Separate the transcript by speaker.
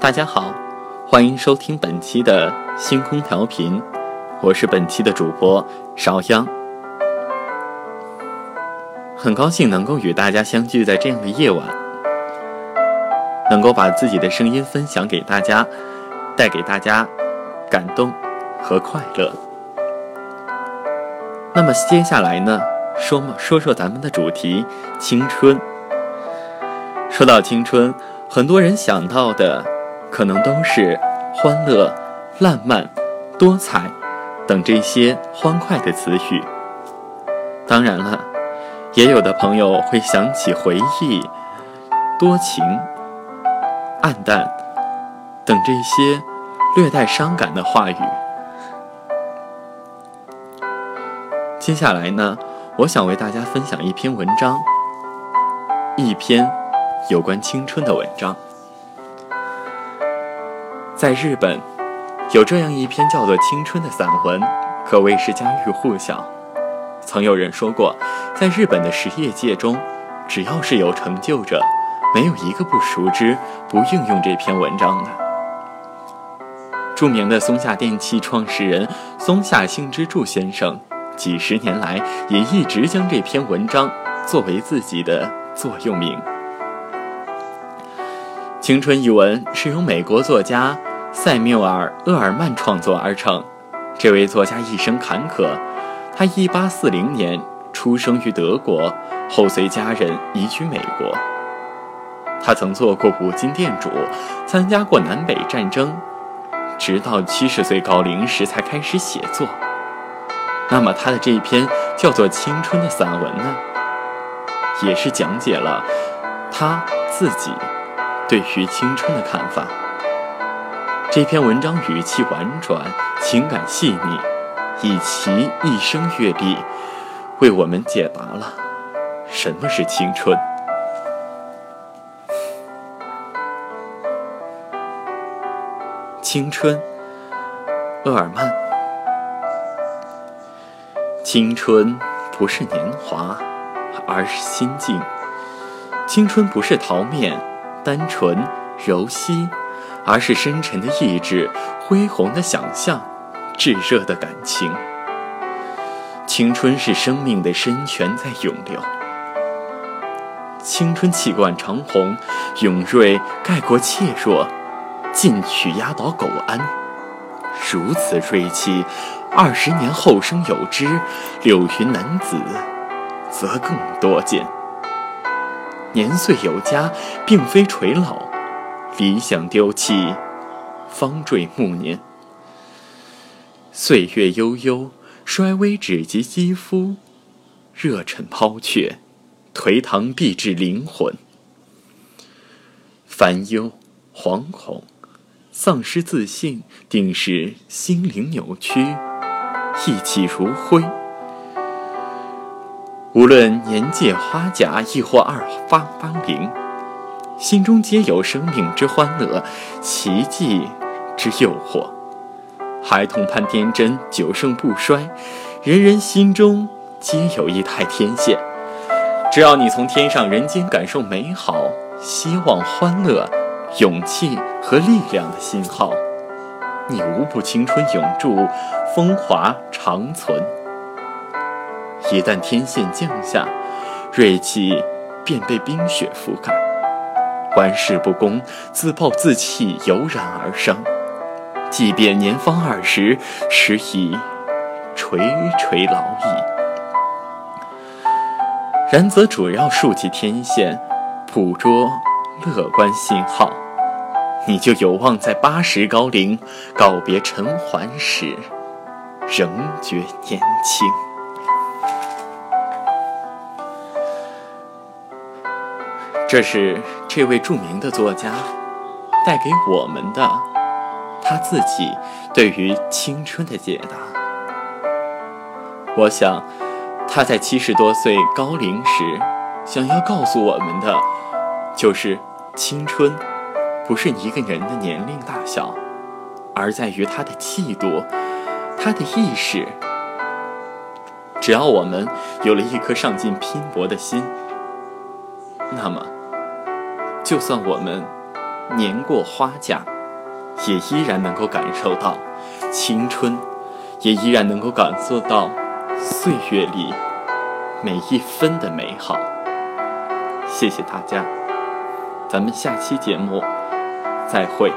Speaker 1: 大家好，欢迎收听本期的星空调频，我是本期的主播邵央。很高兴能够与大家相聚在这样的夜晚，能够把自己的声音分享给大家，带给大家感动和快乐。那么接下来呢，说嘛说说咱们的主题青春。说到青春，很多人想到的可能都是欢乐、烂漫、多彩等这些欢快的词语。当然了，也有的朋友会想起回忆、多情、暗淡等这些略带伤感的话语。接下来呢，我想为大家分享一篇文章，一篇。有关青春的文章，在日本有这样一篇叫做《青春》的散文，可谓是家喻户晓。曾有人说过，在日本的实业界中，只要是有成就者，没有一个不熟知、不应用这篇文章的。著名的松下电器创始人松下幸之助先生，几十年来也一直将这篇文章作为自己的座右铭。青春一文是由美国作家塞缪尔·厄尔曼创作而成。这位作家一生坎坷，他1840年出生于德国，后随家人移居美国。他曾做过五金店主，参加过南北战争，直到七十岁高龄时才开始写作。那么他的这一篇叫做《青春》的散文呢，也是讲解了他自己。对于青春的看法，这篇文章语气婉转，情感细腻，以其一生阅历，为我们解答了什么是青春。青春，厄尔曼。青春不是年华，而是心境。青春不是桃面。单纯、柔细，而是深沉的意志、恢宏的想象、炙热的感情。青春是生命的深泉在涌流，青春气贯长虹，勇锐盖过怯弱，进取压倒苟安。如此锐气，二十年后生有之，柳云男子，则更多见。年岁有加，并非垂老；理想丢弃，方坠暮年。岁月悠悠，衰微只及肌肤；热忱抛却，颓唐必至灵魂。烦忧、惶恐、丧失自信，定是心灵扭曲，意气如灰。无论年届花甲，亦或二八芳龄，心中皆有生命之欢乐，奇迹之诱惑。孩童盼天真，久盛不衰。人人心中皆有一台天线，只要你从天上人间感受美好、希望、欢乐、勇气和力量的信号，你无不青春永驻，风华长存。一旦天线降下，锐气便被冰雪覆盖。玩世不恭、自暴自弃油然而生。即便年方二十，时已垂垂老矣。然则主要竖起天线，捕捉乐观信号，你就有望在八十高龄告别尘寰时，仍觉年轻。这是这位著名的作家带给我们的他自己对于青春的解答。我想，他在七十多岁高龄时，想要告诉我们的，就是青春不是一个人的年龄大小，而在于他的气度、他的意识。只要我们有了一颗上进拼搏的心，那么。就算我们年过花甲，也依然能够感受到青春，也依然能够感受到岁月里每一分的美好。谢谢大家，咱们下期节目再会。